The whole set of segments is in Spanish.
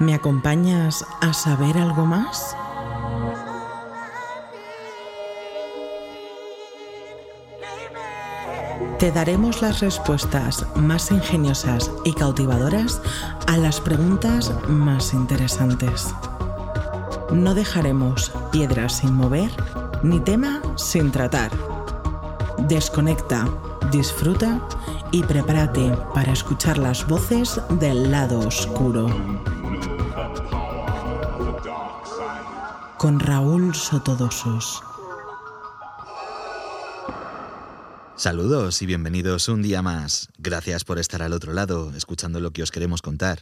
¿Me acompañas a saber algo más? Te daremos las respuestas más ingeniosas y cautivadoras a las preguntas más interesantes. No dejaremos piedras sin mover ni tema sin tratar. Desconecta, disfruta y prepárate para escuchar las voces del lado oscuro. Con Raúl Sotodosos. Saludos y bienvenidos un día más. Gracias por estar al otro lado, escuchando lo que os queremos contar.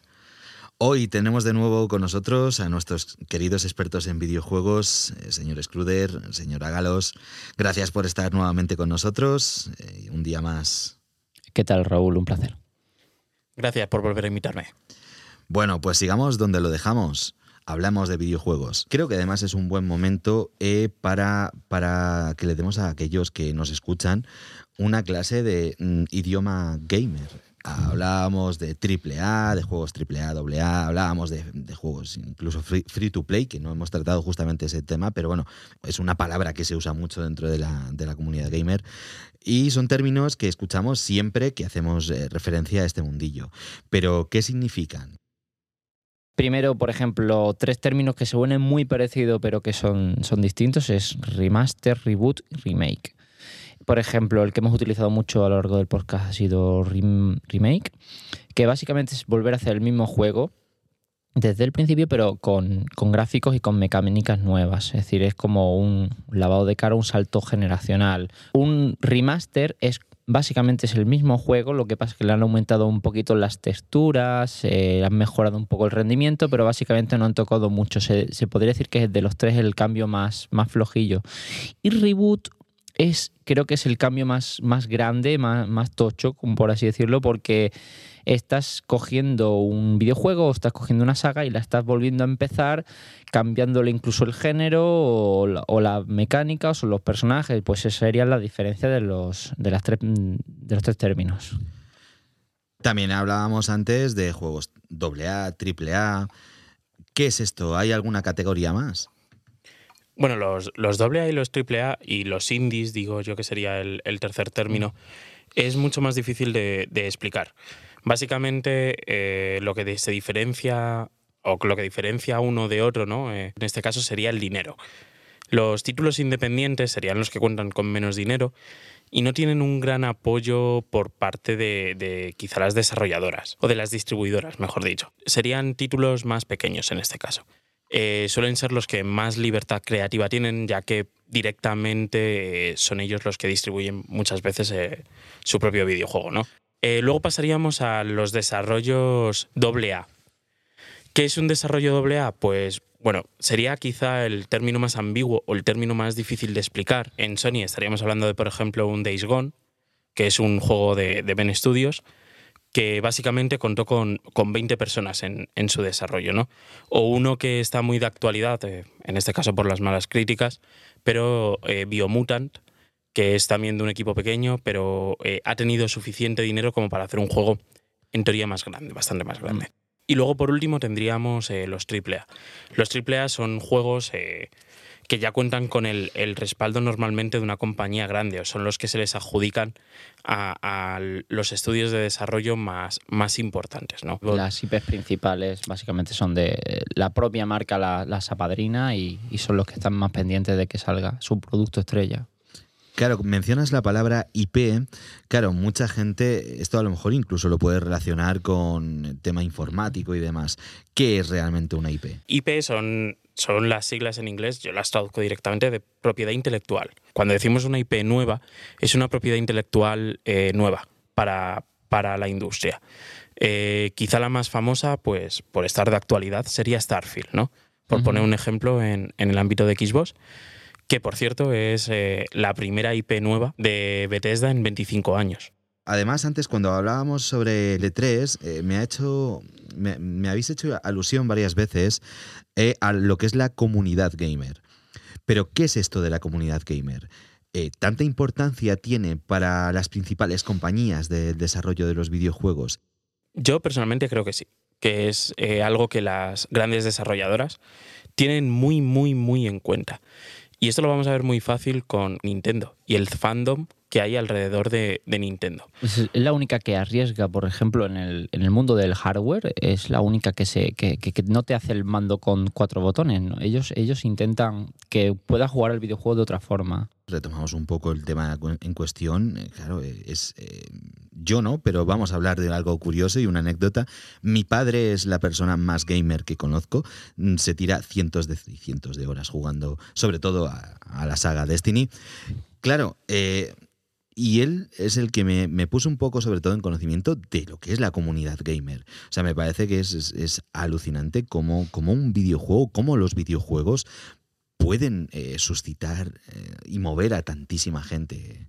Hoy tenemos de nuevo con nosotros a nuestros queridos expertos en videojuegos, eh, señor Scruder, señor Ágalos. Gracias por estar nuevamente con nosotros. eh, un día más. ¿Qué tal, Raúl? Un placer. Gracias por volver a invitarme. Bueno, pues sigamos donde lo dejamos. Hablamos de videojuegos. Creo que además es un buen momento eh, para, para que le demos a aquellos que nos escuchan una clase de mm, idioma gamer. Hablábamos de AAA, de juegos AAA, AA, hablábamos de, juegos incluso free, free, to play, que no hemos tratado justamente ese tema, pero bueno, es una palabra que se usa mucho dentro de la, de la comunidad gamer. Y son términos que escuchamos siempre que hacemos eh, referencia a este mundillo. Pero, ¿qué significan? Primero, por ejemplo, tres términos que se suenan muy parecidos pero que son, son distintos es remaster, reboot y remake. Por ejemplo, el que hemos utilizado mucho a lo largo del podcast ha sido rem remake, que básicamente es volver a hacer el mismo juego desde el principio, pero con, con, gráficos y con mecánicas nuevas. Es decir, es como un lavado de cara, un salto generacional. Un remaster es básicamente es el mismo juego, lo que pasa es que le han aumentado un poquito las texturas, eh, han mejorado un poco el rendimiento, pero básicamente no han tocado mucho. Se, podría decir que es de los tres el cambio más, más flojillo. Y reboot es, creo que es el cambio más, más grande, más, más tocho, por así decirlo, porque estás cogiendo un videojuego o estás cogiendo una saga y la estás volviendo a empezar, cambiándole incluso el género o la, o la mecánica o son los personajes, pues esa sería la diferencia de los, de, las tres, de los tres términos. También hablábamos antes de juegos AA, AAA. ¿Qué es esto? ¿Hay alguna categoría más? Bueno, los, los AA y los AAA y los indies, digo yo que sería el, el tercer término, es mucho más difícil de, de explicar. Básicamente, eh, lo que se diferencia o lo que diferencia uno de otro, ¿no? Eh, en este caso sería el dinero. Los títulos independientes serían los que cuentan con menos dinero y no tienen un gran apoyo por parte de, de, quizá las desarrolladoras o de las distribuidoras, mejor dicho. Serían títulos más pequeños en este caso. Eh, suelen ser los que más libertad creativa tienen, ya que directamente son ellos los que distribuyen muchas veces su propio videojuego, ¿no? Eh, luego pasaríamos a los desarrollos AA. ¿Qué es un desarrollo AA? Pues bueno, sería quizá el término más ambiguo o el término más difícil de explicar. En Sony estaríamos hablando de, por ejemplo, un Days Gone, que es un juego de, Ben Studios, que básicamente contó con, con 20 personas en, en, su desarrollo, ¿no? O uno que está muy de actualidad, eh, en este caso por las malas críticas, pero eh, Biomutant, que es también de un equipo pequeño, pero eh, ha tenido suficiente dinero como para hacer un juego en teoría más grande, bastante más grande. Mm. Y luego, por último, tendríamos eh, los AAA. Los AAA son juegos eh, que ya cuentan con el, el, respaldo normalmente de una compañía grande, o son los que se les adjudican a, a los estudios de desarrollo más, más importantes. ¿no? Las IPs principales básicamente son de la propia marca, la, la Sapadrina, y, y son los que están más pendientes de que salga su producto estrella. Claro, mencionas la palabra IP. Claro, mucha gente, esto a lo mejor incluso lo puede relacionar con el tema informático y demás. ¿Qué es realmente una IP? IP son, son las siglas en inglés, yo las traduzco directamente de propiedad intelectual. Cuando decimos una IP nueva, es una propiedad intelectual eh, nueva para, para la industria. Eh, quizá la más famosa, pues por estar de actualidad, sería Starfield, ¿no? Por uh -huh. poner un ejemplo en, en el ámbito de Xbox que por cierto es eh, la primera IP nueva de Bethesda en 25 años. Además, antes cuando hablábamos sobre el E3, eh, me ha hecho. Me, me, habéis hecho alusión varias veces eh, a lo que es la comunidad gamer. Pero, ¿qué es esto de la comunidad gamer? Eh, ¿Tanta importancia tiene para las principales compañías del desarrollo de los videojuegos? Yo personalmente creo que sí. que es algo que las grandes desarrolladoras tienen muy, muy, muy en cuenta. Y esto lo vamos a ver muy fácil con Nintendo y el fandom que hay alrededor de, Nintendo. Es la única que arriesga, por ejemplo, en el, en el mundo del hardware, es la única que, se, que, no te hace el mando con cuatro botones. Ellos, ellos intentan que puedas jugar el videojuego de otra forma. Retomamos un poco el tema en cuestión. Eh, claro, eh, es eh, yo no, pero vamos a hablar de algo curioso y una anécdota. Mi padre es la persona más gamer que conozco. Mm, se tira cientos de cientos de horas jugando, sobre todo a, la saga Destiny. Claro, eh, y él es el que me, puso un poco, sobre todo, en conocimiento de lo que es la comunidad gamer. O sea, me parece que es, alucinante cómo, un videojuego, cómo los videojuegos pueden eh, suscitar eh, y mover a tantísima gente.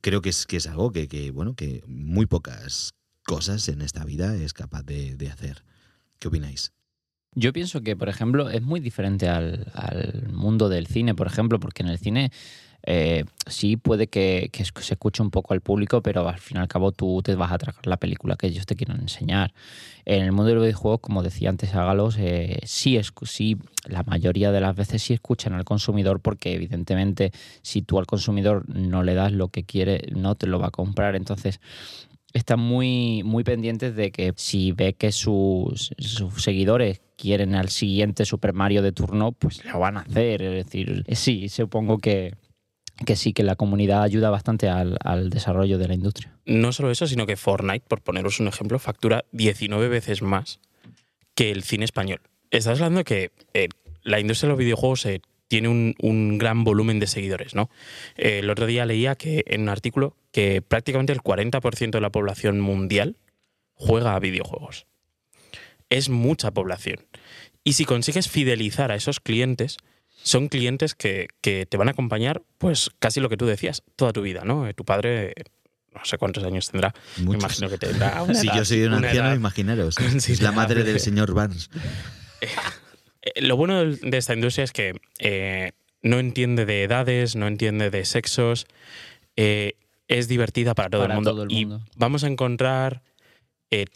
Creo que es, que es algo que, bueno, que muy pocas cosas en esta vida es capaz de, hacer. ¿Qué opináis? Yo pienso que, por ejemplo, es muy diferente al, al mundo del cine, por ejemplo, porque en el cine eh, sí puede que, se escuche un poco al público, pero al fin y al cabo tú te vas a tragar la película que ellos te quieran enseñar. En el mundo del videojuego, como decía antes Ágalos, eh, sí, sí, la mayoría de las veces sí escuchan al consumidor porque evidentemente si tú al consumidor no le das lo que quiere, no te lo va a comprar. Entonces están muy, muy pendientes de que si ve que sus, sus, seguidores quieren al siguiente Super Mario de turno, pues lo van a hacer. Es decir, sí, supongo que, que sí, que la comunidad ayuda bastante al, desarrollo de la industria. No solo eso, sino que Fortnite, por poneros un ejemplo, factura 19 veces más que el cine español. Estás hablando que eh, la industria de los videojuegos eh, tiene un, gran volumen de seguidores, ¿no? Eh, el otro día leía que en un artículo que prácticamente el 40% de la población mundial juega a videojuegos. Es mucha población. Y si consigues fidelizar a esos clientes, son clientes que, te van a acompañar, pues casi lo que tú decías, toda tu vida, ¿no? Eh, tu padre no sé cuántos años tendrá. Me imagino que tendrá. si yo soy un anciano, imaginaros. es la madre del señor Barnes. Eh, lo bueno de esta industria es que eh, no entiende de edades, no entiende de sexos. es divertida para todo, el, mundo. Y vamos a encontrar.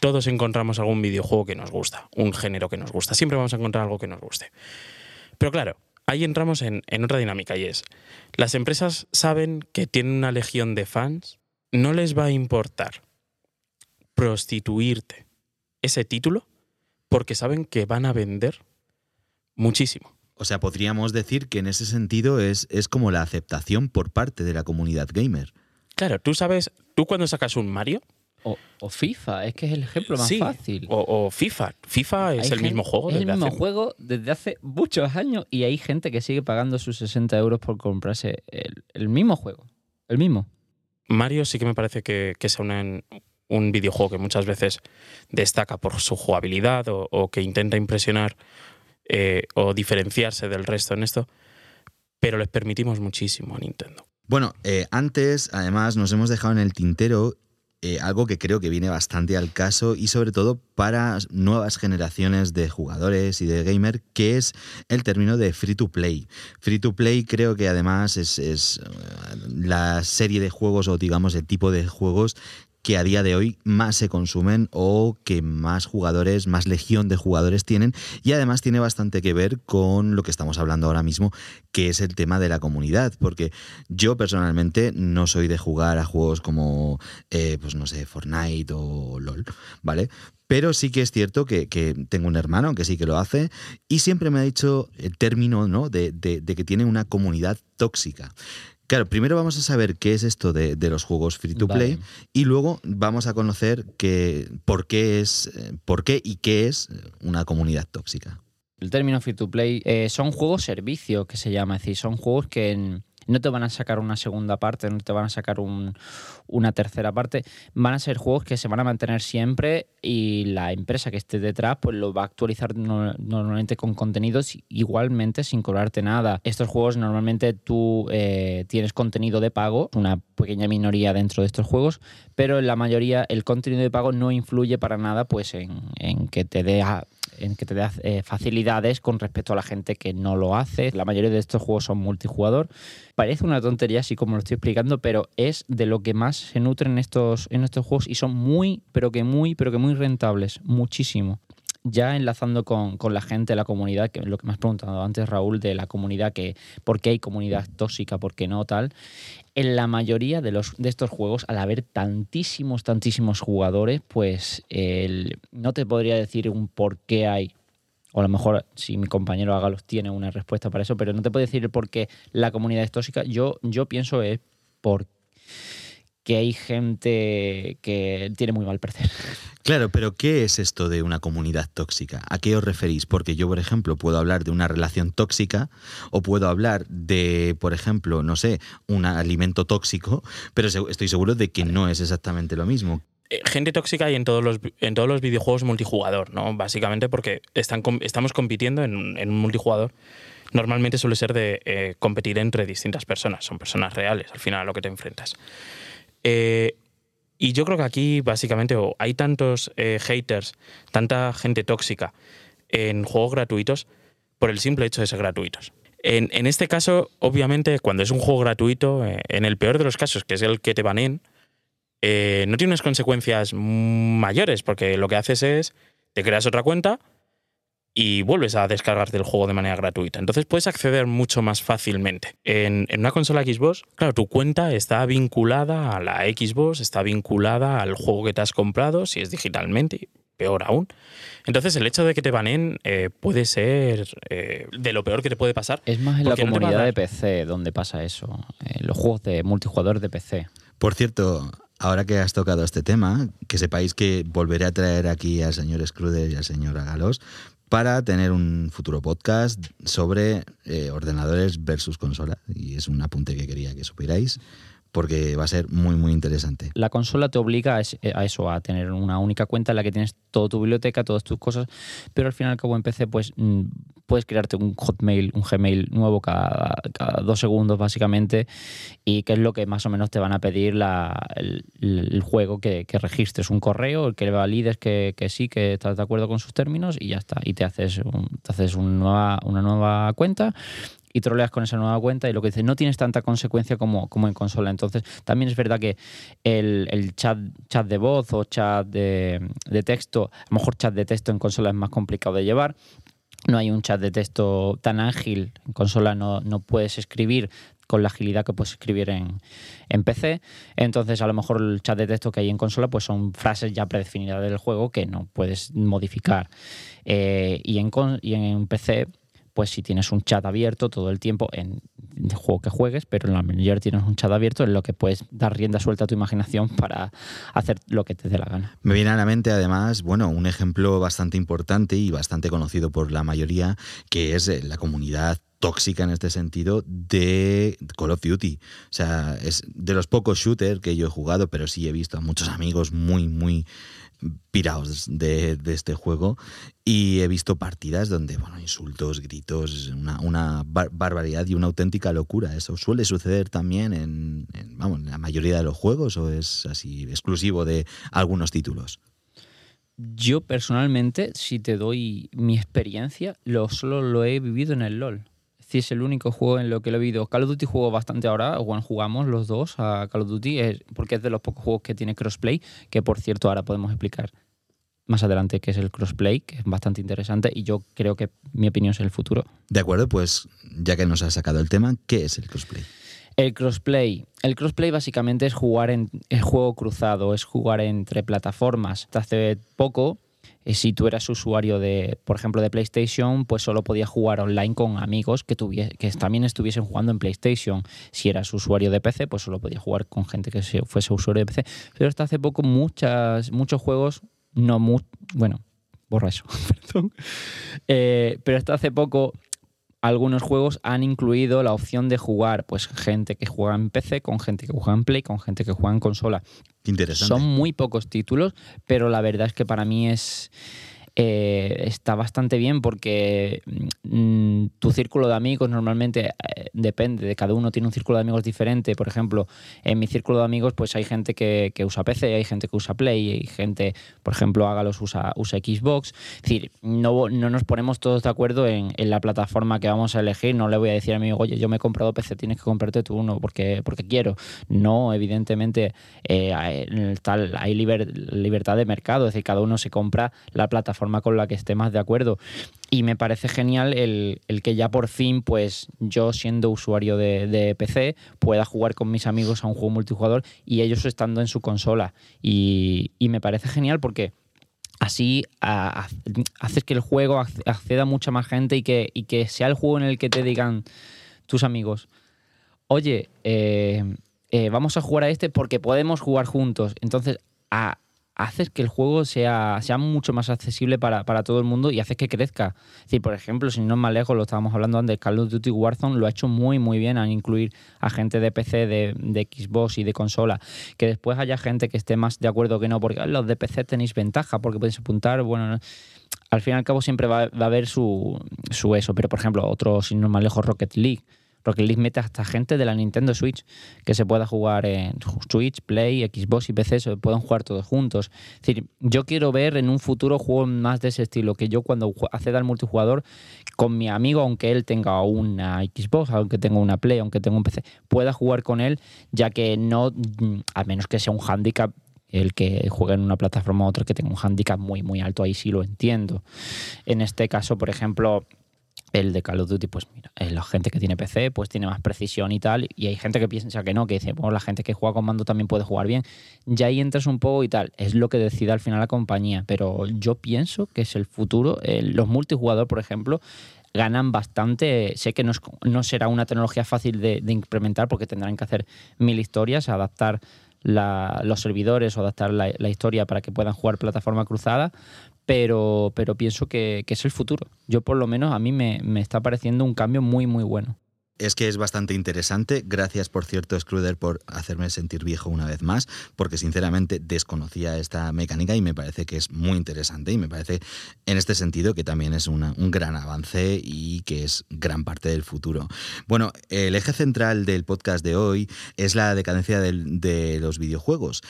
todos encontramos algún videojuego que nos gusta, un género que nos gusta. Siempre vamos a encontrar algo que nos guste. Pero claro, ahí entramos en, otra dinámica y es, las empresas saben que tienen una legión de fans, no les va a importar prostituirte ese título porque saben que van a vender muchísimo. O sea, podríamos decir que en ese sentido es, es como la aceptación por parte de la comunidad gamer. Claro, tú sabes, tú cuando sacas un Mario, o, FIFA, es que es el ejemplo más fácil. O, FIFA. FIFA es el mismo juego. Es el mismo juego desde hace muchos años y hay gente que sigue pagando sus 60 euros por comprarse el, mismo juego. El mismo. Mario sí que me parece que, que es un, un videojuego que muchas veces destaca por su jugabilidad o, que intenta impresionar eh, o diferenciarse del resto en esto, pero les permitimos muchísimo a Nintendo. Bueno, eh, antes además nos hemos dejado en el tintero eh, algo que creo que viene bastante al caso y sobre todo para nuevas generaciones de jugadores y de gamer, que es el término de free to play. Free to play creo que además es, es eh, la serie de juegos o digamos el tipo de juegos que a día de hoy más se consumen o que más jugadores, más legión de jugadores tienen y además tiene bastante que ver con lo que estamos hablando ahora mismo, que es el tema de la comunidad, porque yo personalmente no soy de jugar a juegos como, eh, pues no sé, Fortnite o LOL, ¿vale? Pero sí que es cierto que, tengo un hermano que sí que lo hace y siempre me ha dicho el término ¿no? de, de que tiene una comunidad tóxica. Claro, primero vamos a saber qué es esto de, los juegos free to play y luego vamos a conocer que, por, qué es, eh, por qué y qué es una comunidad tóxica. El término free to play eh, son juegos servicio que se llama, es decir, son juegos que no te van a sacar una segunda parte, no te van a sacar una tercera parte. Van a ser juegos que se van a mantener siempre y la empresa que esté detrás pues lo va a actualizar normalmente con contenidos igualmente sin cobrarte nada. Estos juegos normalmente tú eh, tienes contenido de pago, una pequeña minoría dentro de estos juegos, pero en la mayoría el contenido de pago no influye para nada pues en, en que te dé en que te dé eh, facilidades con respecto a la gente que no lo hace. La mayoría de estos juegos son multijugador. Parece una tontería así como lo estoy explicando, pero es de lo que más se nutren estos, en estos juegos y son muy, pero que muy, pero que muy rentables, muchísimo. Ya enlazando con, con, la gente, la comunidad, que lo que me has preguntado antes, Raúl, de la comunidad, que por qué hay comunidad tóxica, por qué no, tal. En la mayoría de, los, de estos juegos, al haber tantísimos, tantísimos jugadores, pues el, no te podría decir un por qué hay o a lo mejor si mi compañero Agalos tiene una respuesta para eso, pero no te puedo decir por qué la comunidad es tóxica. Yo, yo pienso es porque hay gente que tiene muy mal parecer. Claro, pero ¿qué es esto de una comunidad tóxica? ¿A qué os referís? Porque yo, por ejemplo, puedo hablar de una relación tóxica o puedo hablar de, por ejemplo, no sé, un alimento tóxico, pero estoy seguro de que no es exactamente lo mismo. Eh, gente tóxica hay en todos los, en todos los videojuegos multijugador, ¿no? Básicamente porque están, estamos compitiendo en, un multijugador. Normalmente suele ser de eh, competir entre distintas personas, son personas reales al final a lo que te enfrentas. Eh, y yo creo que aquí básicamente hay tantos haters, tanta gente tóxica en juegos gratuitos por el simple hecho de ser gratuitos. En, este caso, obviamente, cuando es un juego gratuito, en el peor de los casos, que es el que te banen, eh, no tiene unas consecuencias mayores, porque lo que haces es, te creas otra cuenta y vuelves a descargarte el juego de manera gratuita. Entonces puedes acceder mucho más fácilmente. En, una consola Xbox, claro, tu cuenta está vinculada a la Xbox, está vinculada al juego que te has comprado, si es digitalmente, peor aún. Entonces el hecho de que te banen eh, puede ser eh, de lo peor que te puede pasar. Es más en la comunidad de PC donde pasa eso, en los juegos de multijugador de PC. Por cierto, ahora que has tocado este tema, que sepáis que volveré a traer aquí al señor Scruder y al señor Agalos para tener un futuro podcast sobre eh, ordenadores versus consola. Y es un apunte que quería que supierais porque va a ser muy, muy interesante. La consola te obliga a eso, a tener una única cuenta en la que tienes toda tu biblioteca, todas tus cosas, pero al final, como en PC, pues mm, puedes crearte un Hotmail, un Gmail nuevo cada, dos segundos, básicamente, y que es lo que más o menos te van a pedir el, juego que, registres un correo, que valides que, sí, que estás de acuerdo con sus términos, y ya está. Y te haces, te haces una nueva cuenta y troleas con esa nueva cuenta y lo que dices, no tienes tanta consecuencia como, como en consola. Entonces, también es verdad que el, chat, chat de voz o chat de, texto, a lo mejor chat de texto en consola es más complicado de llevar, no hay un chat de texto tan ágil. En consola no, no puedes escribir con la agilidad que puedes escribir en, en, PC. Entonces, a lo mejor el chat de texto que hay en consola pues son frases ya predefinidas del juego que no puedes modificar. Eh, y, en, y en PC pues si tienes un chat abierto todo el tiempo en el juego que juegues, pero en la mayoría tienes un chat abierto en lo que puedes dar rienda suelta a tu imaginación para hacer lo que te dé la gana. Me viene a la mente además, bueno, un ejemplo bastante importante y bastante conocido por la mayoría, que es eh, la comunidad tóxica en este sentido de Call of Duty. O sea, es de los pocos shooters que yo he jugado, pero sí he visto a muchos amigos muy, muy pirados de, este juego y he visto partidas donde, bueno, insultos, gritos, una, barbaridad y una auténtica locura. ¿Eso suele suceder también en, vamos, en la mayoría de los juegos o es así exclusivo de algunos títulos? Yo personalmente, si te doy mi experiencia, lo solo lo he vivido en el LOL es el único juego en lo que lo he vivido. Call of Duty juego bastante ahora, bueno, jugamos los dos a Call of Duty, porque es de los pocos juegos que tiene crossplay, que por cierto ahora podemos explicar más adelante qué es el crossplay, que es bastante interesante y yo creo que mi opinión es el futuro. De acuerdo, pues ya que nos has sacado el tema, ¿qué es el crossplay? El crossplay. El crossplay básicamente es jugar en el juego cruzado, es jugar entre plataformas. Hace poco si tú eras usuario de, por ejemplo, de PlayStation, pues solo podías jugar online con amigos que, que también estuviesen jugando en PlayStation. Si eras usuario de PC, pues solo podías jugar con gente que fuese usuario de PC. Pero hasta hace poco muchas, muchos juegos, no bueno, borra eso, perdón. Eh, pero hasta hace poco algunos juegos han incluido la opción de jugar, pues gente que juega en PC, con gente que juega en Play, con gente que juega en consola. Interesante. Son muy pocos títulos, pero la verdad es que para mí es eh, está bastante bien porque mm, tu círculo de amigos normalmente eh, depende de cada uno, tiene un círculo de amigos diferente. Por ejemplo, en mi círculo de amigos pues hay gente que, usa PC, hay gente que usa Play, hay gente, por ejemplo, Hágalos usa, usa Xbox. Es decir, no, no nos ponemos todos de acuerdo en, la plataforma que vamos a elegir. No le voy a decir a mi amigo, oye, yo me he comprado PC, tienes que comprarte tú uno porque, porque quiero. No, evidentemente eh, hay, tal, hay libertad de mercado, es decir, cada uno se compra la plataforma plataforma con la que esté más de acuerdo. Y me parece genial el, que ya por fin, pues yo siendo usuario de, PC, pueda jugar con mis amigos a un juego multijugador y ellos estando en su consola. Y, me parece genial porque así haces que el juego acceda a mucha más gente y que, y que sea el juego en el que te digan tus amigos, oye, eh, eh, vamos a jugar a este porque podemos jugar juntos. Entonces, a, haces que el juego sea, sea mucho más accesible para, todo el mundo y haces que crezca. Es por ejemplo, si no es más lejos, lo estábamos hablando antes, Call of Duty Warzone lo ha hecho muy, muy bien a incluir a gente de PC, de, Xbox y de consola. Que después haya gente que esté más de acuerdo que no, porque los de PC tenéis ventaja, porque podéis apuntar, bueno... Al fin y al cabo siempre va, a haber su, su eso, pero por ejemplo, otro, si no es más lejos, Rocket League Rocket League mete hasta gente de la Nintendo Switch que se pueda jugar en Switch, Play, Xbox y PC, se pueden jugar todos juntos. Es decir, yo quiero ver en un futuro juegos más de ese estilo, que yo cuando acceda al multijugador con mi amigo, aunque él tenga una Xbox, aunque tenga una Play, aunque tenga un PC, pueda jugar con él, ya que no, mm, a menos que sea un handicap el que juegue en una plataforma u otra que tenga un handicap muy, muy alto, ahí sí lo entiendo. En este caso, por ejemplo, el de Call of Duty, pues mira, eh, la gente que tiene PC, pues tiene más precisión y tal, y hay gente que piensa que no, que dice, bueno, la gente que juega con mando también puede jugar bien. Ya ahí entras un poco y tal, es lo que decida al final la compañía, pero yo pienso que es el futuro. los multijugador, por ejemplo, ganan bastante. Sé que no, será una tecnología fácil de, implementar porque tendrán que hacer mil historias, adaptar los servidores o adaptar la, la, historia para que puedan jugar plataforma cruzada, pero, pero pienso que, es el futuro. Yo por lo menos a mí me, está pareciendo un cambio muy, muy bueno. Es que es bastante interesante. Gracias, por cierto, Scruder, por hacerme sentir viejo una vez más, porque sinceramente desconocía esta mecánica y me parece que es muy interesante y me parece en este sentido que también es un gran avance y que es gran parte del futuro. Bueno, el eje central del podcast de hoy es la decadencia de los videojuegos.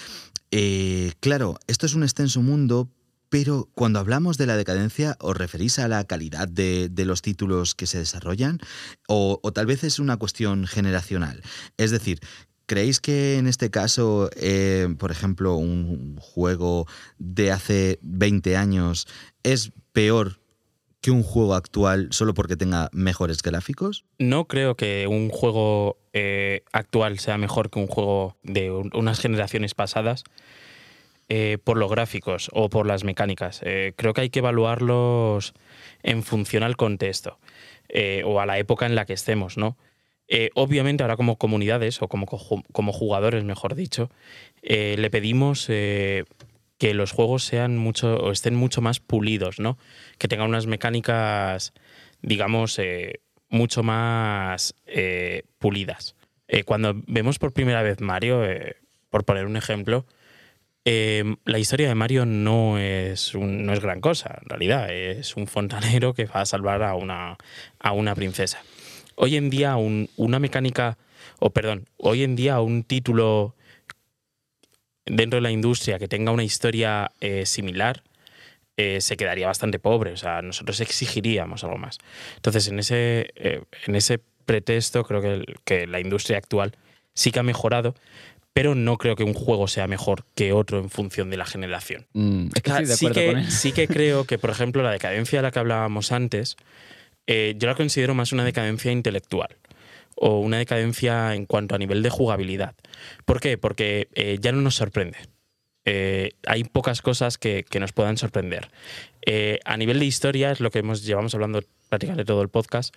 Eh, claro, esto es un extenso mundo, pero cuando hablamos de la decadencia, ¿os referís a la calidad de, los títulos que se desarrollan? O, tal vez es una cuestión generacional? Es decir, ¿Creéis que en este caso, eh, por ejemplo, un juego de hace 20 años es peor que un juego actual solo porque tenga mejores gráficos? No creo que un juego eh, actual sea mejor que un juego de unas generaciones pasadas. Eh, por los gráficos o por las mecánicas. Eh, creo que hay que evaluarlos en función al contexto eh, o a la época en la que estemos, ¿no? obviamente ahora como comunidades o como, como jugadores, mejor dicho, le pedimos que los juegos sean mucho o estén mucho más pulidos, ¿no? Que tengan unas mecánicas, digamos, mucho más pulidas. cuando vemos por primera vez Mario, por poner un ejemplo, Em, la historia de Mario no es, no es gran cosa, en realidad. Es un fontanero que va a salvar a una, a una princesa. Hoy en día, una mecánica, o perdón, hoy en día un título dentro de la industria que tenga una historia eh, similar eh, se quedaría bastante pobre. O sea, nosotros exigiríamos algo más. Entonces, en ese, eh, en ese pretexto, creo que, que la industria actual sí que ha mejorado, pero no creo que un juego sea mejor que otro en función de la generación. Mm, sí, que, sí que creo que, por ejemplo, la decadencia de la que hablábamos antes, eh, yo la considero más una decadencia intelectual o una decadencia en cuanto a nivel de jugabilidad. ¿Por qué? Porque eh, ya no nos sorprende. Eh, hay pocas cosas que, nos puedan sorprender. a nivel de historia, es lo que hemos, llevamos hablando prácticamente todo el podcast,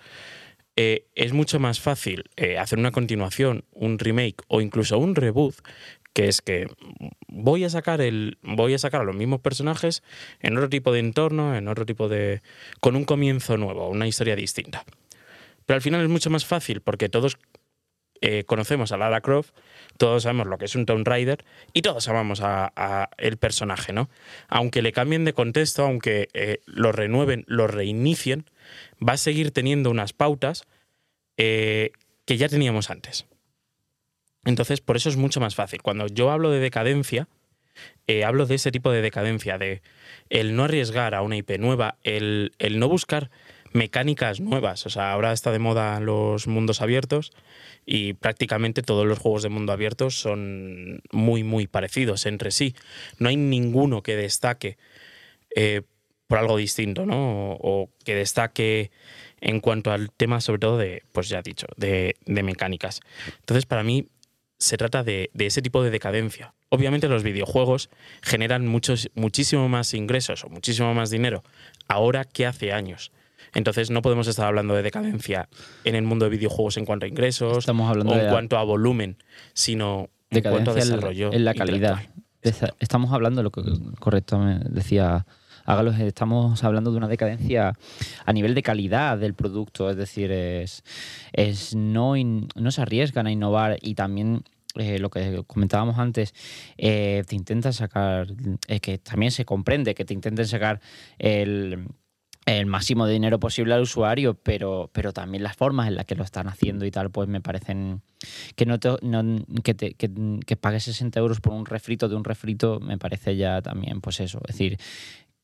eh, es mucho más fácil eh, hacer una continuación, un remake o incluso un reboot, que es que voy a sacar el. voy a sacar a los mismos personajes en otro tipo de entorno, en otro tipo de. con un comienzo nuevo, una historia distinta. Pero al final es mucho más fácil porque todos eh, conocemos a Lara Croft, todos sabemos lo que es un Tomb Raider y todos amamos a, el personaje, ¿no? Aunque le cambien de contexto, aunque lo renueven, lo reinicien, va a seguir teniendo unas pautas eh, que ya teníamos antes. Entonces, por eso es mucho más fácil. Cuando yo hablo de decadencia, eh, hablo de ese tipo de decadencia, de el no arriesgar a una IP nueva, el, el, no buscar mecánicas nuevas. O sea, ahora está de moda los mundos abiertos y prácticamente todos los juegos de mundo abierto son muy, muy parecidos entre sí. No hay ninguno que destaque. Eh, por algo distinto, ¿no? O, o que destaque en cuanto al tema, sobre todo de, pues ya he dicho, de, de mecánicas. Entonces, para mí, se trata de, de ese tipo de decadencia. Obviamente los videojuegos generan muchos, muchísimo más ingresos o muchísimo más dinero ahora que hace años. Entonces no podemos estar hablando de decadencia en el mundo de videos en cuanto a ingresos Estamos hablando o en de cuanto a volumen, sino en cuanto a desarrollo. en la calidad. Estamos hablando, lo que correcto me decía Ágalos, estamos hablando de una decadencia a nivel de calidad del producto, es decir, es, es no, in- no se arriesgan a innovar y también eh, lo que comentábamos antes, eh, te intentan sacar, eh, que también se comprende que te intenten sacar el, el máximo de dinero posible al usuario, pero, pero también las formas en las que lo están haciendo y tal, pues me parecen que no, te- no- que, te- que, que pagues 60 euros por un refrito de un refrito, me parece ya también, pues eso, es decir,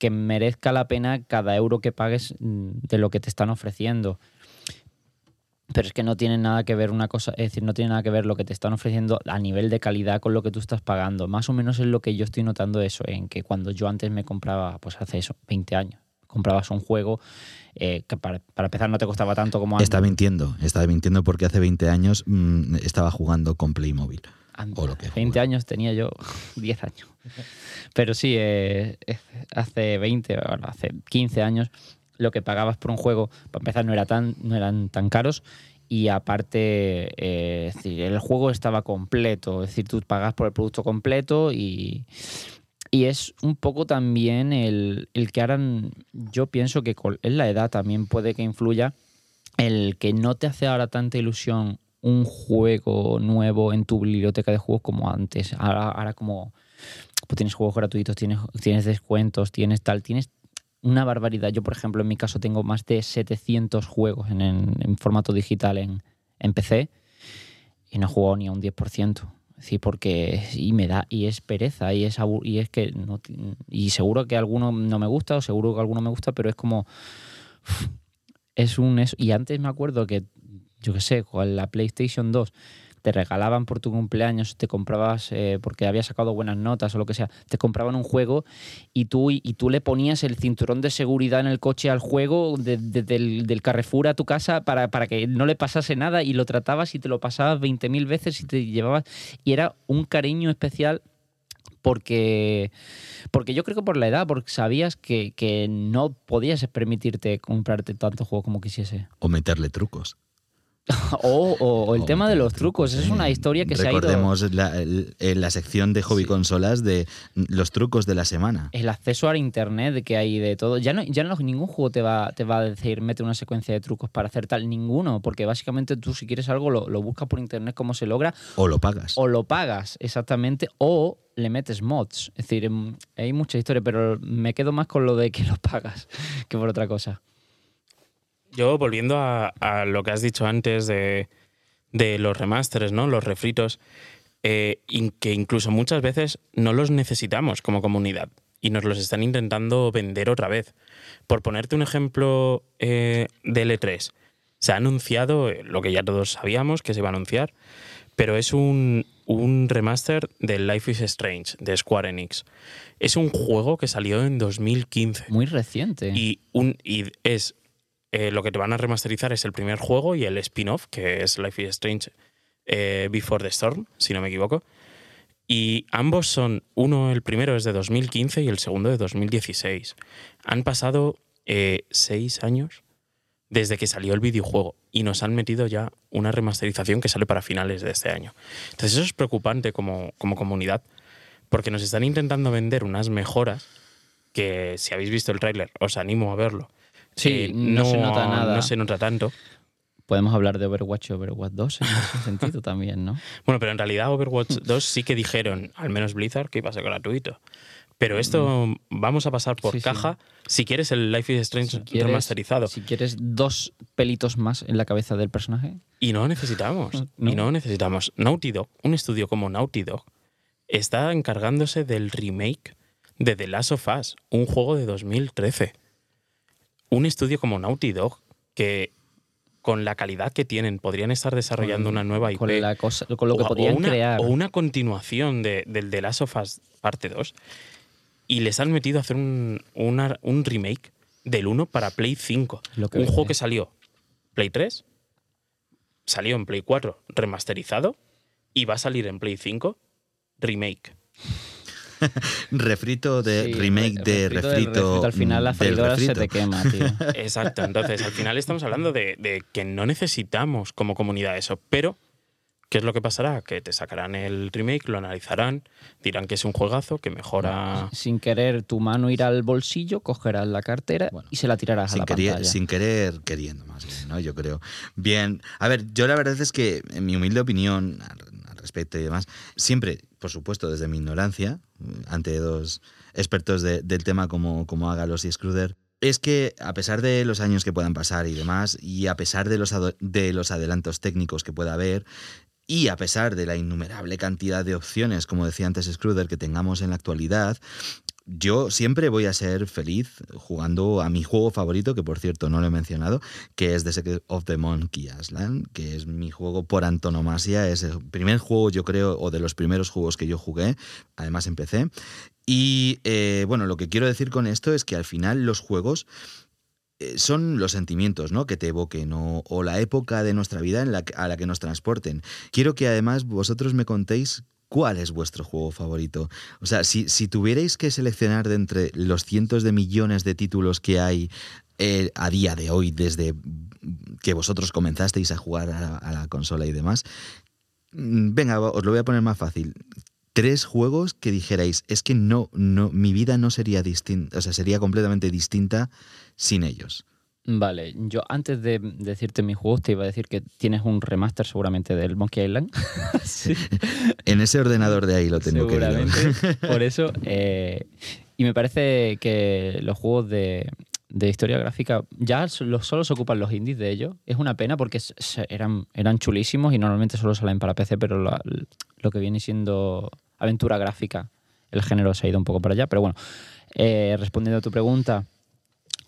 que merezca la pena cada euro que pagues mm, de lo que te están ofreciendo. Pero es que no tiene nada que ver una cosa, es decir, no tiene nada que ver lo que te están ofreciendo a nivel de calidad con lo que tú estás pagando. Más o menos es lo que yo estoy notando eso, en que cuando yo antes me compraba, pues hace eso, 20 años, comprabas un juego eh, que para, para empezar no te costaba tanto como antes. Está mintiendo, está mintiendo porque hace 20 años mm, estaba jugando con Playmobil. Anda, O lo que 20 juega. años tenía yo, 10 años. Pero sí, eh, eh, hace 20, bueno, hace 15 años, lo que pagabas por un juego, para empezar, no, era tan, no eran tan caros. Y aparte, eh, es decir, el juego estaba completo. Es decir, tú pagas por el producto completo y, y es un poco también el, el que ahora, yo pienso que con- en la edad también puede que influya el que no te hace ahora tanta ilusión un juego nuevo en tu biblioteca de juegos como antes. Ahora, ahora como pues tienes juegos gratuitos, tienes, tienes descuentos, tienes tal, tienes una barbaridad. Yo, por ejemplo, en mi caso tengo más de 700 juegos en, formato digital en, en PC y no he jugado ni a un 10%. Es decir, porque y me da y es pereza y es y es que no y seguro que alguno no me gusta o seguro que alguno me gusta, pero es como es un eso. Y antes me acuerdo que, yo qué sé, con la PlayStation 2 te regalaban por tu cumpleaños, te comprabas, eh, porque había sacado buenas notas o lo que sea, te compraban un juego y tú, y tú le ponías el cinturón de seguridad en el coche al juego de- de- del, Carrefour a tu casa para, para que no le pasase nada y lo tratabas y te lo pasabas 20.000 veces y te llevabas. Y era un cariño especial porque, porque yo creo que por la edad, porque sabías que, que no podías permitirte comprarte tantos juegos como quisiese. O meterle trucos. O, o- o el tema de los trucos, es una historia que se ha ido... Recordemos la, la sección de hobby Sí. consolas de los trucos de la semana. El acceso al internet que hay de todo. Ya no, ya no ningún juego te va, te va a decir mete una secuencia de trucos para hacer tal, ninguno, porque básicamente tú si quieres algo lo, lo buscas por internet cómo se logra O lo pagas. o lo pagas exactamente o le metes mods. Es decir, em, hay mucha historia, pero me quedo más con lo de que lo pagas que por otra cosa. Yo, volviendo a, a lo que has dicho antes de, de los remasters, ¿no? Los refritos, eh, que incluso muchas veces no los necesitamos como comunidad y nos los están intentando vender otra vez. Por ponerte un ejemplo eh, de L3, se ha anunciado eh, lo que ya todos sabíamos que se iba a anunciar, pero es un, un remaster de Life is Strange de Square Enix. Es un juego que salió en 2015. Muy reciente. Y, un, y es eh, lo que te van a remasterizar es el primer juego y el spin-off, que es Life is Strange eh, Before the Storm, si no me equivoco. Y ambos son, uno, el primero es de 2015 y el segundo de 2016. Han pasado eh, seis años desde que salió el videojuego y nos han metido ya una remasterización que sale para finales de este año. Entonces eso es preocupante como, como comunidad, porque nos están intentando vender unas mejoras que si habéis visto el tráiler os animo a verlo. Sí, Eh, no se nota nada. No se nota tanto. Podemos hablar de Overwatch y Overwatch 2 en ese sentido también, ¿no? Bueno, pero en realidad Overwatch 2 sí que dijeron, al menos Blizzard, que iba a ser gratuito. Pero esto vamos a pasar por Mm. Sí. caja si quieres el Life is Strange Si quieres- remasterizado. Si quieres dos pelitos más en la cabeza del personaje. Y no necesitamos. No. Y no necesitamos. Naughty Dog, un estudio como Naughty Dog, está encargándose del remake de The Last of Us, un juego de 2013. Un estudio como Naughty Dog, que con la calidad que tienen podrían estar desarrollando Con- una nueva IP. Con, la cosa, con lo que o- o podían una, crear. O una continuación de, del The Last of Us parte 2. y les han metido a hacer un, una- un remake del 1 para Play 5. Lo que un juego que salió Play 3, salió en Play 4 remasterizado y va a salir en Play 5 remake. Refrito de Sí, remake re- de refrito refrito. del refrito. Al final la freidora se refrito. te quema, tío. Exacto. Entonces, al final estamos hablando de, de que no necesitamos como comunidad eso. Pero, ¿qué es lo que pasará? Que te sacarán el remake, lo analizarán, dirán que es un juegazo, que mejora. Sin querer tu mano ir al bolsillo, cogerás la cartera Bueno, y se la tirarás a Sin, la querer- pantalla. sin querer, queriendo más bien, ¿no? Yo creo. Bien, a ver, yo la verdad es que, en mi humilde opinión respecto y demás, siempre, por supuesto, desde mi ignorancia, ante dos expertos de- del tema como, como y Scruder, es que a pesar de los años que puedan pasar y demás, y a pesar de los, de los adelantos técnicos que pueda haber, y a pesar de la innumerable cantidad de opciones, como decía antes Scruder, que tengamos en la actualidad, yo siempre voy a ser feliz jugando a mi juego favorito, que por cierto no lo he mencionado, que es The Secret of the Monkey Island, que es mi juego por antonomasia. Es el primer juego, yo creo, o de los primeros juegos que yo jugué, además empecé. Y eh, bueno, lo que quiero decir con esto es que al final los juegos eh, son los sentimientos ¿no? que te evoquen o, o la época de nuestra vida en la, a la que nos transporten. Quiero que además vosotros me contéis cuál es vuestro juego favorito. O sea, si, si tuvierais que seleccionar de entre los cientos de millones de títulos que hay eh, a día de hoy, desde que vosotros comenzasteis a jugar a la, a la consola y demás, mm, venga, os lo voy a poner más fácil. Tres juegos que dijerais, es que no, no, mi vida no sería distinta, o sea, sería completamente distinta sin ellos. Vale, yo antes de decirte mis juegos te iba a decir que tienes un remaster seguramente del Monkey Island. sí, En ese ordenador de ahí lo tengo que seguramente. Por eso. eh, y me parece que los juegos de, de historia gráfica ya so- solo se ocupan los indies de ellos. Es una pena porque eran, eran chulísimos y normalmente solo salen para PC, pero la- lo que viene siendo aventura gráfica, el género se ha ido un poco para allá. Pero bueno, eh, respondiendo a tu pregunta,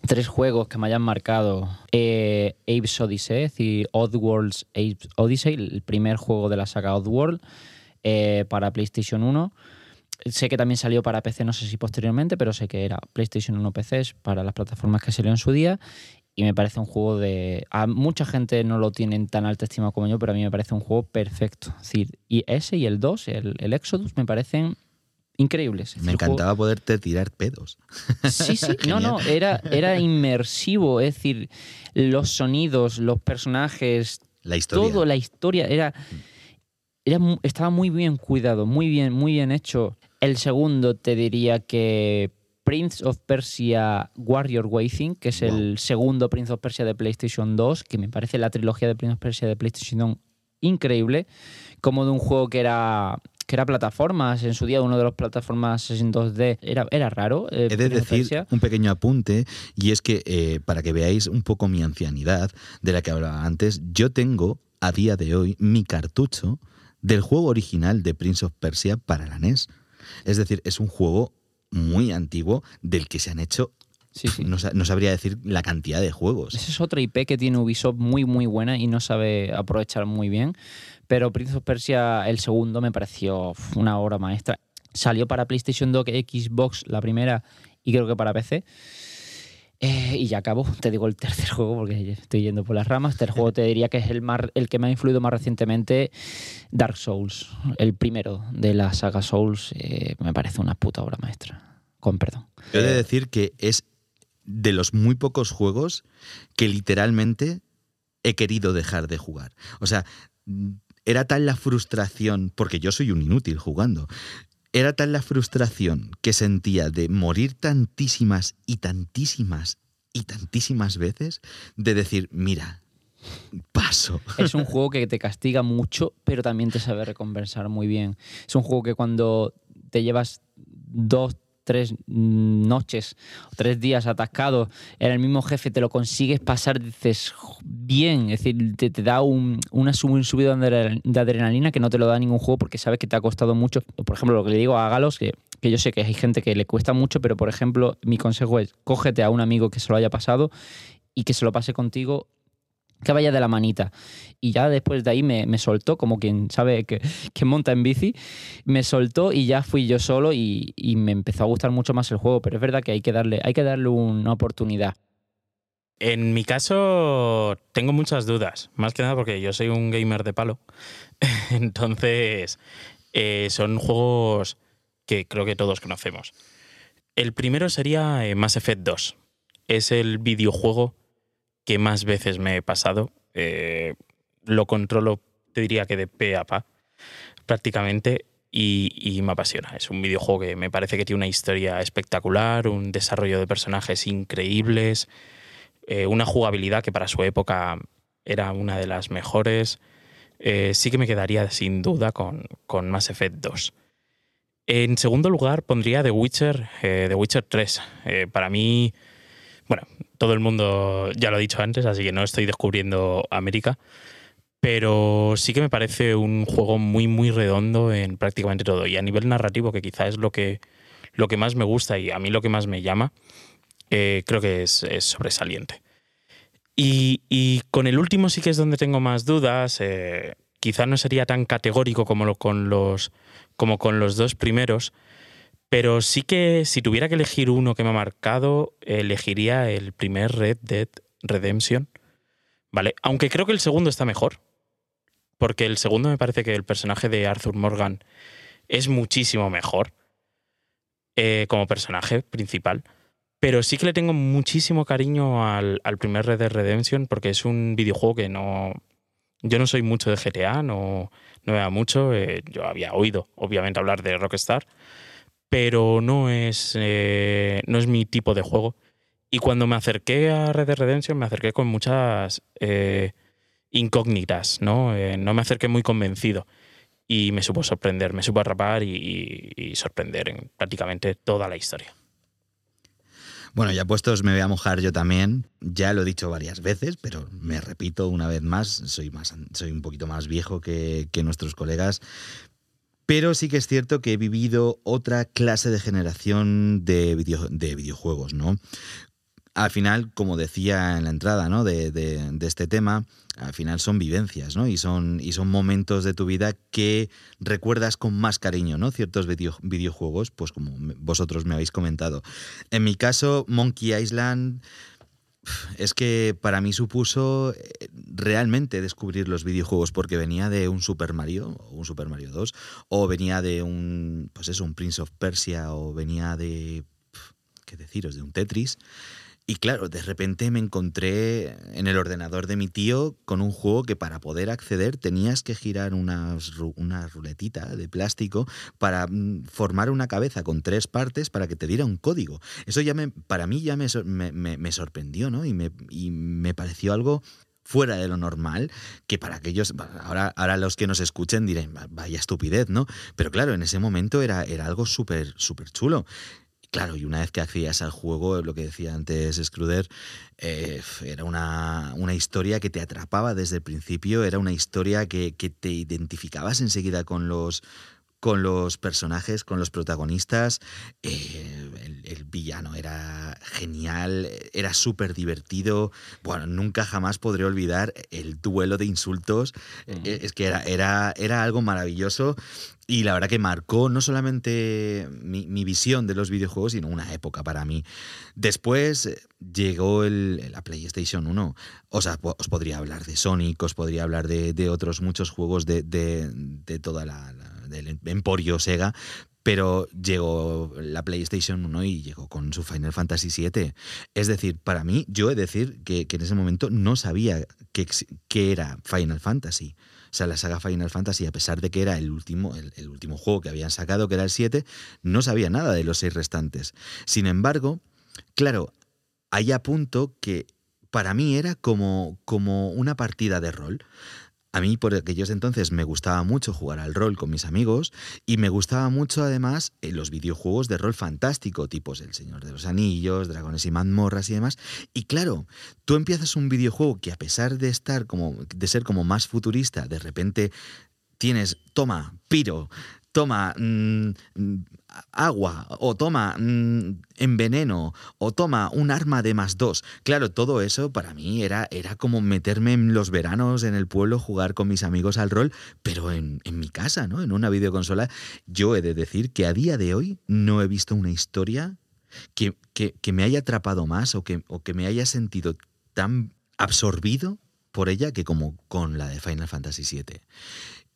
tres juegos que me hayan marcado. Eh, Apes Odyssey, es decir, Oddworld's Apes Odyssey, el primer juego de la saga Oddworld, eh, para PlayStation 1. Sé que también salió para PC, no sé si posteriormente, pero sé que era PlayStation 1 PCs para las plataformas que salió en su día. Y me parece un juego de. A mucha gente no lo tienen tan alta estima como yo, pero a mí me parece un juego perfecto. Es decir, y ese y el 2, el, el Exodus, me parecen increíbles. Es Me juego- encantaba poderte tirar pedos. Sí, sí, no, no, era, era inmersivo, es decir, los sonidos, los personajes, La historia. todo, la historia, era, era, estaba muy bien cuidado, muy bien, muy bien hecho. El segundo te diría que Prince of Persia Warrior Waiting, que es el segundo Prince of Persia de PlayStation 2, que me parece la trilogía de Prince of Persia de PlayStation 2 increíble, como de un juego que era que era plataformas, en su día uno de los plataformas en 2D, era, era raro. eh, He de decir un pequeño apunte, y es que eh, para que veáis un poco mi ancianidad de la que hablaba antes, yo tengo a día de hoy mi cartucho del juego original de Prince of Persia para la NES. Es decir, es un juego muy antiguo del que se han hecho, Sí, sí. no, no sabría decir la cantidad de juegos. Esa es otra IP que tiene Ubisoft muy, muy buena y no sabe aprovechar muy bien. Pero Prince of Persia, el segundo, me pareció una obra maestra. Salió para PlayStation 2, Xbox, la primera, y creo que para PC. Eh, y ya acabo, te digo el tercer juego porque estoy yendo por las ramas. El juego te diría que es el, más, el que me ha influido más recientemente, Dark Souls. El primero de la saga Souls eh, me parece una puta obra maestra. Con perdón. He de decir que es de los muy pocos juegos que literalmente he querido dejar de jugar. O sea, era tal la frustración, porque yo soy un inútil jugando, era tal la frustración que sentía de morir tantísimas y tantísimas y tantísimas veces, de decir, mira, paso. Es un juego que te castiga mucho, pero también te sabe recompensar muy bien. Es un juego que cuando te llevas dos, tres noches, tres días atascado en el mismo jefe, te lo consigues pasar, dices, "Jo, bien, es decir, te, da un, una un subido de adrenalina que no te lo da ningún juego porque sabes que te ha costado mucho. Por ejemplo, lo que le digo a Galos, que, que yo sé que hay gente que le cuesta mucho, pero por ejemplo, mi consejo es, cógete a un amigo que se lo haya pasado y que se lo pase contigo que vaya de la manita. Y ya después de ahí me, me soltó, como quien sabe que, que, monta en bici, me soltó y ya fui yo solo y, y, me empezó a gustar mucho más el juego. Pero es verdad que hay que darle, hay que darle una oportunidad. En mi caso tengo muchas dudas, más que nada porque yo soy un gamer de palo. Entonces, eh, son juegos que creo que todos conocemos. El primero sería eh, Mass Effect 2. Es el videojuego que más veces me he pasado. Eh, lo controlo, te diría que de pe a pa, prácticamente, y, y, me apasiona. Es un videojuego que me parece que tiene una historia espectacular, un desarrollo de personajes increíbles, eh, una jugabilidad que para su época era una de las mejores. Eh, sí que me quedaría sin duda con, con Mass Effect 2. En segundo lugar pondría The Witcher, The Witcher 3. para mí, bueno, todo el mundo ya lo ha dicho antes, así que no estoy descubriendo América, pero sí que me parece un juego muy, muy redondo en prácticamente todo. Y a nivel narrativo, que quizá es lo que, lo que más me gusta y a mí lo que más me llama, eh, creo que es, es sobresaliente. Y, y, con el último sí que es donde tengo más dudas. Eh, quizá no sería tan categórico como, lo, con los, como con los dos primeros, pero sí que si tuviera que elegir uno que me ha marcado, elegiría el primer Red Dead Redemption. ¿Vale? Aunque creo que el segundo está mejor. Porque el segundo me parece que el personaje de Arthur Morgan es muchísimo mejor eh, como personaje principal. Pero sí que le tengo muchísimo cariño al, al, primer Red Dead Redemption porque es un videojuego que no. Yo no soy mucho de GTA, no, no veo mucho. Eh, yo había oído, obviamente, hablar de Rockstar, pero no es, eh, no es mi tipo de juego. Y cuando me acerqué a Red Dead Redemption, me acerqué con muchas eh, incógnitas, ¿no? Eh, no me acerqué muy convencido. Y me supo sorprender, me supo atrapar y, y sorprender en prácticamente toda la historia. Bueno, ya puestos me voy a mojar yo también. Ya lo he dicho varias veces, pero me repito una vez más. Soy, más, soy un poquito más viejo que, que nuestros colegas. Pero sí que es cierto que he vivido otra clase de generación de, video, de videojuegos, ¿no? al final, como decía en la entrada ¿no? de, de, este tema, al final son vivencias, ¿no? Y son, y son momentos de tu vida que recuerdas con más cariño, ¿no? Ciertos video, videojuegos, pues como vosotros me habéis comentado. En mi caso, Monkey Island es que para mí supuso eh, realmente descubrir los videojuegos porque venía de un Super Mario, un Super Mario 2, o venía de un, pues eso, un Prince of Persia, o venía de, ¿qué deciros?, de un Tetris. Y claro, de repente me encontré en el ordenador de mi tío con un juego que para poder acceder tenías que girar una ruletita de plástico para mm, formar una cabeza con tres partes para que te diera un código. Eso ya me, para mí ya me, me, me sorprendió, ¿no? Y me, y me pareció algo fuera de lo normal, que para aquellos, ahora, ahora los que nos escuchen dirán, vaya estupidez, ¿no? Pero claro, en ese momento era, era algo súper, súper chulo. Claro, y una vez que accedías al juego, lo que decía antes Scruder, eh, era una, una, historia que te atrapaba desde el principio, era una historia que, que te identificabas enseguida con los, con los personajes, con los protagonistas. Eh, el, el, villano era genial, era súper divertido. Bueno, nunca jamás podré olvidar el duelo de insultos. Mm. Es que era, era, era algo maravilloso. Y la verdad que marcó no solamente mi, mi, visión de los videojuegos, sino una época para mí. Después llegó el, la PlayStation 1. O sea, os podría hablar de Sonic, os podría hablar de, de otros muchos juegos de, de, de toda la, la, del emporio Sega, pero llegó la PlayStation 1 y llegó con su Final Fantasy VII. Es decir, para mí, yo he de decir que, que en ese momento no sabía qué que era Final Fantasy. Sea, la saga Final Fantasy, a pesar de que era el último, el, el, último juego que habían sacado, que era el 7, no sabía nada de los seis restantes. Sin embargo, claro, hay a punto que para mí era como, como una partida de rol. A mí por aquellos entonces me gustaba mucho jugar al rol con mis amigos y me gustaba mucho además eh, los videojuegos de rol fantástico, tipos El Señor de los Anillos, Dragones y Mazmorras y demás. Y claro, tú empiezas un videojuego que a pesar de estar como de ser como más futurista, de repente tienes, toma, piro, toma, mmm, agua, o toma mm, enveneno, o toma un arma de más dos. Claro, todo eso para mí era, era como meterme en los veranos en el pueblo, jugar con mis amigos al rol, pero en, en mi casa, ¿no? En una videoconsola. Yo he de decir que a día de hoy no he visto una historia que, que, que me haya atrapado más o que, o que me haya sentido tan absorbido por ella que como con la de Final Fantasy VII.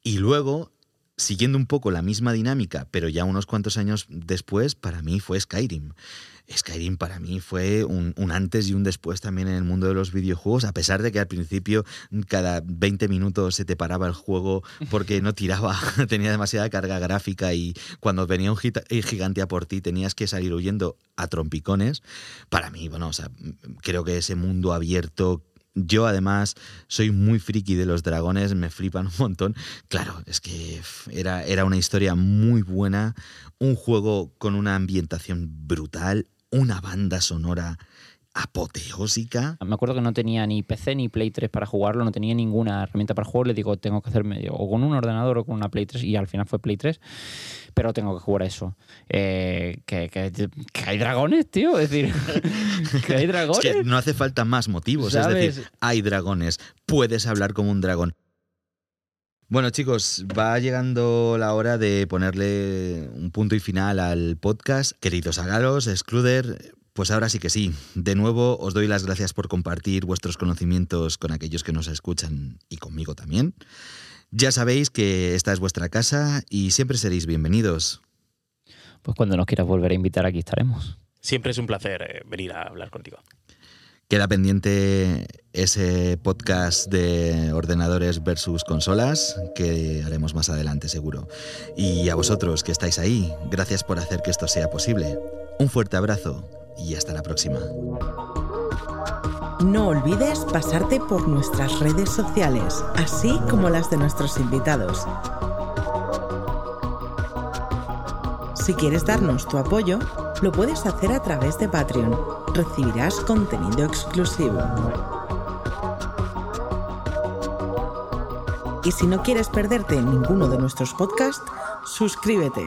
Y luego siguiendo un poco la misma dinámica, pero ya unos cuantos años después, para mí fue Skyrim. Skyrim para mí fue un, antes y un después también en el mundo de los videojuegos, a pesar de que al principio cada 20 minutos se te paraba el juego porque no tiraba, tenía demasiada carga gráfica y cuando venía un gigante a por ti tenías que salir huyendo a trompicones. Para mí, bueno, o sea, creo que ese mundo abierto yo además soy muy friki de los dragones, me flipan un montón. Claro, es que era, era una historia muy buena, un juego con una ambientación brutal, una banda sonora apoteósica. Me acuerdo que no tenía ni PC ni Play 3 para jugarlo, no tenía ninguna herramienta para jugarlo. Le digo, tengo que hacerme o con un ordenador o con una Play 3 y al final fue Play 3, pero tengo que jugar a eso. Eh, que, que, que, hay dragones, tío. Es decir, que hay dragones. Es que no hace falta más motivos. ¿sabes? Es decir, hay dragones, puedes hablar como un dragón. Bueno, chicos, va llegando la hora de ponerle un punto y final al podcast. Queridos agalos, Excluder, pues ahora sí que sí. De nuevo os doy las gracias por compartir vuestros conocimientos con aquellos que nos escuchan y conmigo también. Ya sabéis que esta es vuestra casa y siempre seréis bienvenidos. Pues cuando nos quieras volver a invitar aquí estaremos. Siempre es un placer venir a hablar contigo. Queda pendiente ese podcast de ordenadores versus consolas que haremos más adelante seguro. Y a vosotros que estáis ahí, gracias por hacer que esto sea posible. Un fuerte abrazo y hasta la próxima. No olvides pasarte por nuestras redes sociales, así como las de nuestros invitados. Si quieres darnos tu apoyo, lo puedes hacer a través de Patreon. Recibirás contenido exclusivo. Y si no quieres perderte ninguno de nuestros podcasts, suscríbete.